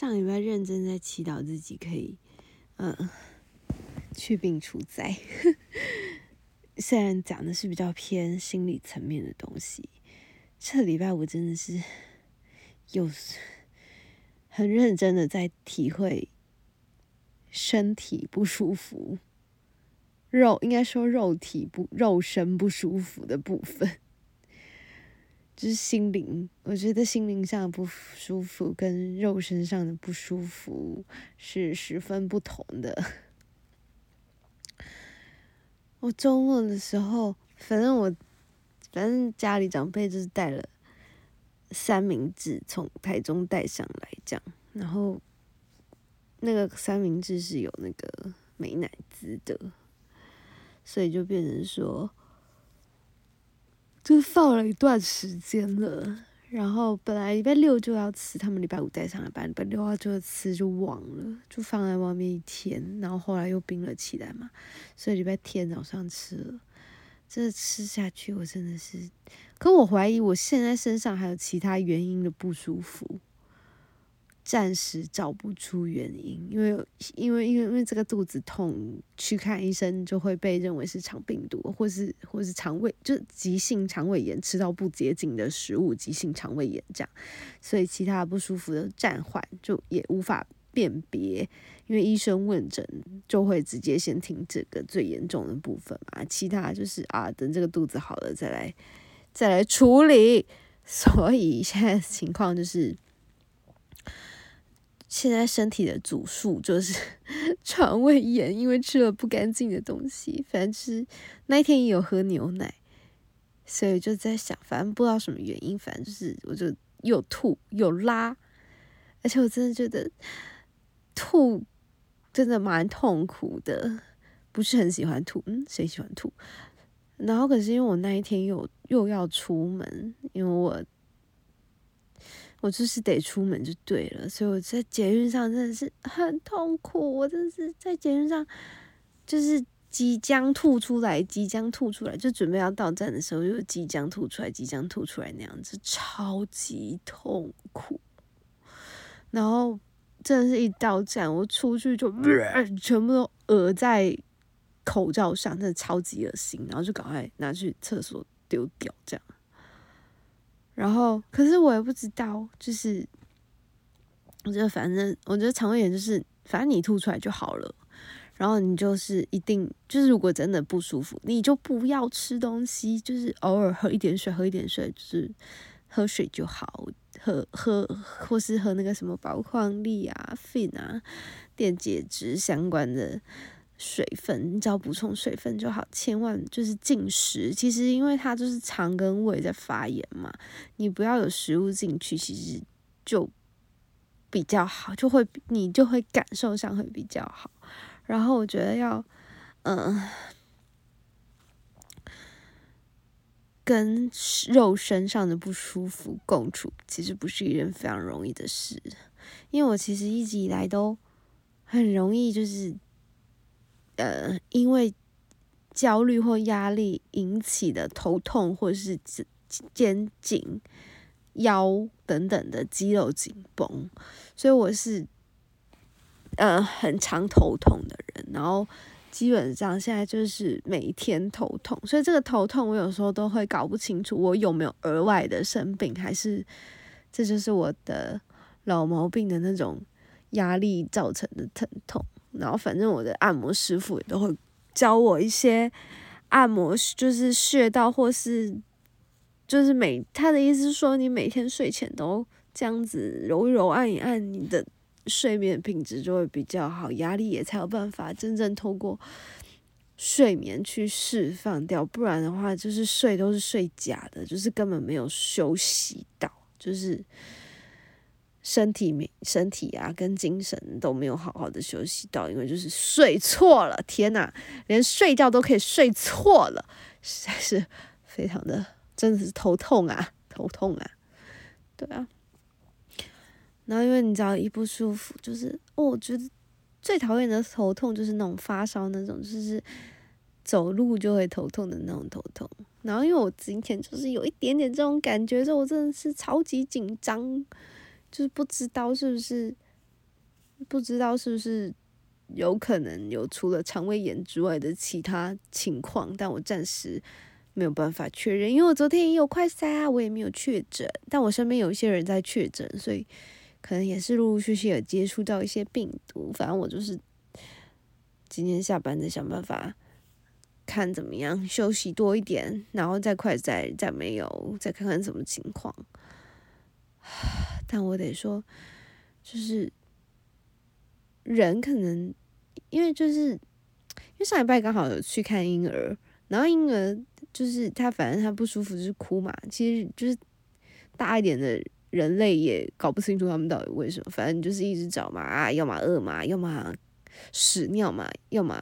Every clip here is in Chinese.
上礼拜认真在祈祷自己可以，嗯，去病除灾。虽然讲的是比较偏心理层面的东西，这礼拜我真的是有很认真的在体会身体不舒服，肉应该说肉体不肉身不舒服的部分。就是心灵，我觉得心灵上的不舒服跟肉身上的不舒服是十分不同的。我周末的时候，反正我，反正家里长辈就是带了三明治从台中带上来，这样，然后那个三明治是有那个美乃滋的，所以就变成说。就放了一段时间了，然后本来礼拜六就要吃，他们礼拜五带上来班，礼拜六要就吃就忘了，就放在外面一天，然后后来又冰了起来嘛，所以礼拜天早上吃了，这吃下去我真的是，可我怀疑我现在身上还有其他原因的不舒服。暂时找不出原因，因为因为因为因为这个肚子痛，去看医生就会被认为是肠病毒，或是或是肠胃就急性肠胃炎，吃到不洁净的食物，急性肠胃炎这样，所以其他不舒服的暂缓就也无法辨别，因为医生问诊就会直接先听这个最严重的部分嘛，其他就是啊等这个肚子好了再来再来处理，所以现在情况就是。现在身体的主诉就是 肠胃炎，因为吃了不干净的东西。反正是那一天也有喝牛奶，所以就在想，反正不知道什么原因，反正就是我就又吐又拉，而且我真的觉得吐真的蛮痛苦的，不是很喜欢吐。嗯，谁喜欢吐？然后可是因为我那一天又又要出门，因为我。我就是得出门就对了，所以我在捷运上真的是很痛苦。我真的是在捷运上，就是即将吐出来，即将吐出来，就准备要到站的时候，又即将吐出来，即将吐出来那样子，超级痛苦。然后真的是一到站，我出去就 全部都额在口罩上，真的超级恶心。然后就赶快拿去厕所丢掉，这样。然后，可是我也不知道，就是我觉得反正，我觉得肠胃炎就是，反正你吐出来就好了。然后你就是一定，就是如果真的不舒服，你就不要吃东西，就是偶尔喝一点水，喝一点水，就是喝水就好，喝喝或是喝那个什么宝矿力啊、fin 啊、电解质相关的。水分，你只要补充水分就好，千万就是进食。其实因为它就是肠跟胃在发炎嘛，你不要有食物进去，其实就比较好，就会你就会感受上会比较好。然后我觉得要，嗯，跟肉身上的不舒服共处，其实不是一件非常容易的事。因为我其实一直以来都很容易就是。呃，因为焦虑或压力引起的头痛，或是肩颈、腰等等的肌肉紧绷，所以我是呃很常头痛的人。然后基本上现在就是每天头痛，所以这个头痛我有时候都会搞不清楚我有没有额外的生病，还是这就是我的老毛病的那种压力造成的疼痛。然后反正我的按摩师傅也都会教我一些按摩，就是穴道或是就是每他的意思是说，你每天睡前都这样子揉一揉、按一按，你的睡眠品质就会比较好，压力也才有办法真正透过睡眠去释放掉，不然的话就是睡都是睡假的，就是根本没有休息到，就是。身体没身体啊，跟精神都没有好好的休息到，因为就是睡错了。天呐，连睡觉都可以睡错了，实在是非常的，真的是头痛啊，头痛啊，对啊。然后因为你知道一不舒服，就是哦，我觉得最讨厌的头痛就是那种发烧那种，就是走路就会头痛的那种头痛。然后因为我今天就是有一点点这种感觉，所以我真的是超级紧张。就是不知道是不是不知道是不是有可能有除了肠胃炎之外的其他情况，但我暂时没有办法确认，因为我昨天也有快筛啊，我也没有确诊，但我身边有一些人在确诊，所以可能也是陆陆续续有接触到一些病毒。反正我就是今天下班再想办法看怎么样休息多一点，然后再快再再没有再看看什么情况。但我得说，就是人可能因为就是因为上礼拜刚好有去看婴儿，然后婴儿就是他反正他不舒服就是哭嘛，其实就是大一点的人类也搞不清楚他们到底为什么，反正就是一直找嘛啊，要么饿嘛，要么屎尿嘛，要么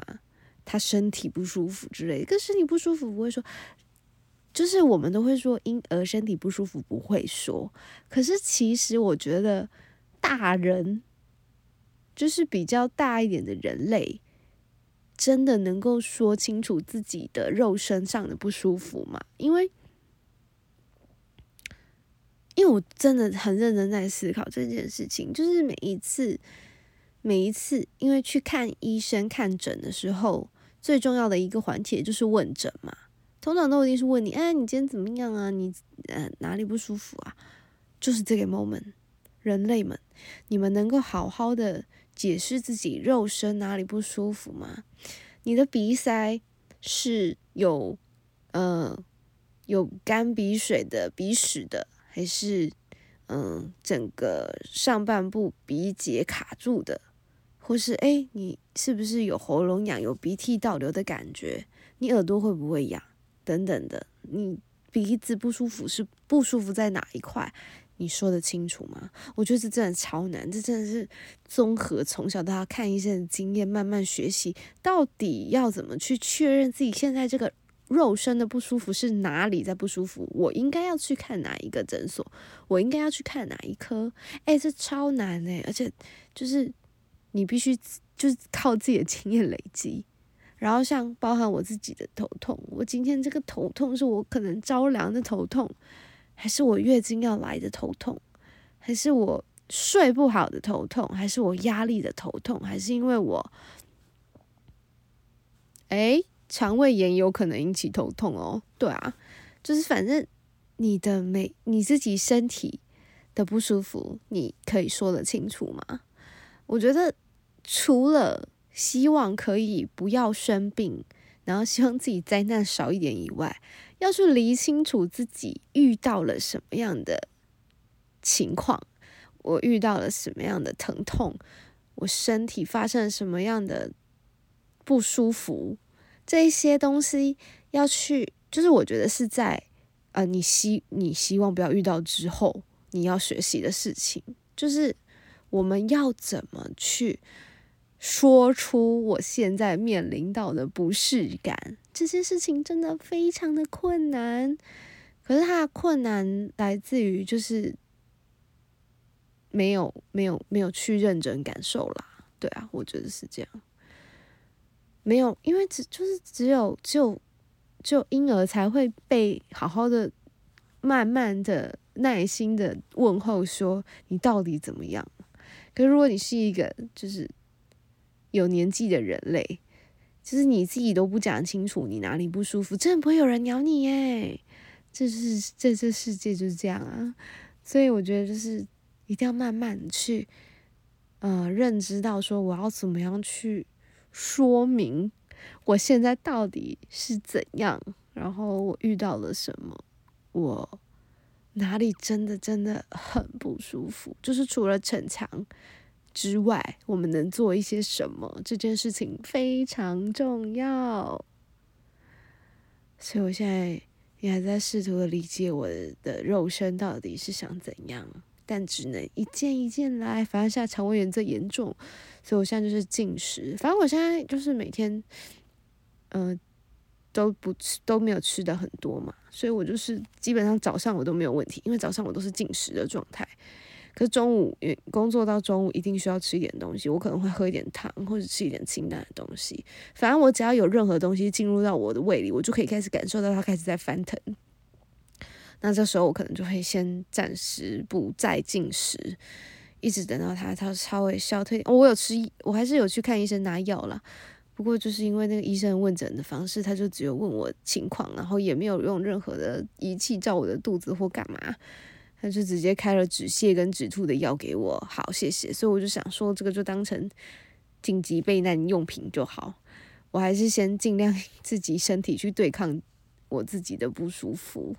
他身体不舒服之类，可身体不舒服不会说。就是我们都会说婴儿身体不舒服不会说，可是其实我觉得大人就是比较大一点的人类，真的能够说清楚自己的肉身上的不舒服吗？因为，因为我真的很认真在思考这件事情，就是每一次每一次，因为去看医生看诊的时候，最重要的一个环节就是问诊嘛。通常都一定是问你，哎，你今天怎么样啊？你呃哪里不舒服啊？就是这个 moment，人类们，你们能够好好的解释自己肉身哪里不舒服吗？你的鼻塞是有呃有干鼻水的鼻屎的，还是嗯整个上半部鼻结卡住的，或是哎你是不是有喉咙痒、有鼻涕倒流的感觉？你耳朵会不会痒？等等的，你鼻子不舒服是不舒服在哪一块？你说得清楚吗？我觉得这真的超难，这真的是综合从小到大看医生的经验，慢慢学习，到底要怎么去确认自己现在这个肉身的不舒服是哪里在不舒服？我应该要去看哪一个诊所？我应该要去看哪一科？哎，这超难哎，而且就是你必须就是靠自己的经验累积。然后像包含我自己的头痛，我今天这个头痛是我可能着凉的头痛，还是我月经要来的头痛，还是我睡不好的头痛，还是我压力的头痛，还是因为我，哎，肠胃炎有可能引起头痛哦。对啊，就是反正你的每你自己身体的不舒服，你可以说得清楚吗？我觉得除了。希望可以不要生病，然后希望自己灾难少一点以外，要去理清楚自己遇到了什么样的情况，我遇到了什么样的疼痛，我身体发生了什么样的不舒服，这一些东西要去，就是我觉得是在呃，你希你希望不要遇到之后，你要学习的事情，就是我们要怎么去。说出我现在面临到的不适感，这件事情真的非常的困难。可是它的困难来自于就是没有没有没有去认真感受啦。对啊，我觉得是这样。没有，因为只就是只有只有只有婴儿才会被好好的、慢慢的、耐心的问候说你到底怎么样。可是如果你是一个就是。有年纪的人类，就是你自己都不讲清楚你哪里不舒服，真的不会有人鸟你耶。这是这这世界就是这样啊，所以我觉得就是一定要慢慢去，呃，认知到说我要怎么样去说明我现在到底是怎样，然后我遇到了什么，我哪里真的真的很不舒服，就是除了逞强。之外，我们能做一些什么？这件事情非常重要，所以我现在也还在试图的理解我的肉身到底是想怎样，但只能一件一件来。反正现在肠胃炎最严重，所以我现在就是进食。反正我现在就是每天，嗯，都不吃，都没有吃的很多嘛，所以我就是基本上早上我都没有问题，因为早上我都是进食的状态。可中午，因为工作到中午一定需要吃一点东西，我可能会喝一点汤，或者吃一点清淡的东西。反正我只要有任何东西进入到我的胃里，我就可以开始感受到它开始在翻腾。那这时候我可能就会先暂时不再进食，一直等到它它稍微消退，我有吃，我还是有去看医生拿药啦。不过就是因为那个医生问诊的方式，他就只有问我情况，然后也没有用任何的仪器照我的肚子或干嘛，他就直接开了止泻跟止吐的药给我。好，谢谢。所以我就想说，这个就当成紧急备难用品就好。我还是先尽量 自己身体去对抗我自己的不舒服。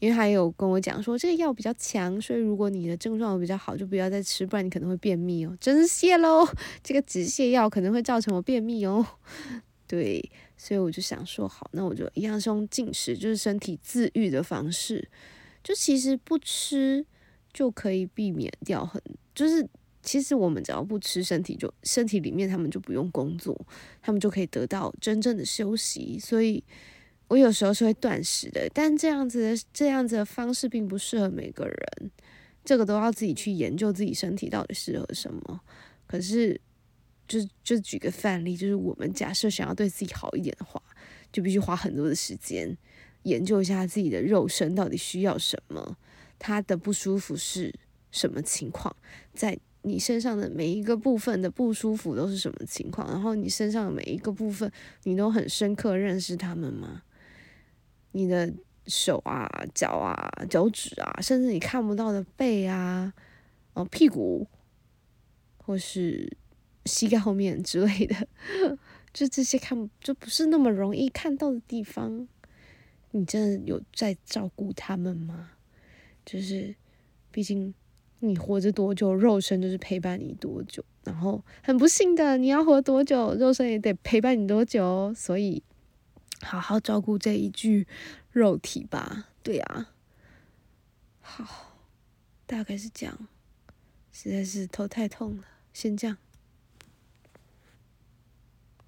因为还有跟我讲说这个药比较强，所以如果你的症状比较好，就不要再吃，不然你可能会便秘哦。真是谢喽，这个止泻药可能会造成我便秘哦。对，所以我就想说好，那我就一样是用进食，就是身体自愈的方式。就其实不吃就可以避免掉很，就是其实我们只要不吃，身体就身体里面他们就不用工作，他们就可以得到真正的休息。所以。我有时候是会断食的，但这样子的这样子的方式并不适合每个人，这个都要自己去研究自己身体到底适合什么。可是，就就举个范例，就是我们假设想要对自己好一点的话，就必须花很多的时间研究一下自己的肉身到底需要什么，他的不舒服是什么情况，在你身上的每一个部分的不舒服都是什么情况，然后你身上的每一个部分，你都很深刻认识他们吗？你的手啊、脚啊、脚趾啊，甚至你看不到的背啊、哦屁股，或是膝盖后面之类的，就这些看就不是那么容易看到的地方，你真的有在照顾他们吗？就是，毕竟你活着多久，肉身就是陪伴你多久，然后很不幸的，你要活多久，肉身也得陪伴你多久，所以。好好照顾这一具肉体吧，对啊，好，大概是这样，实在是头太痛了，先这样。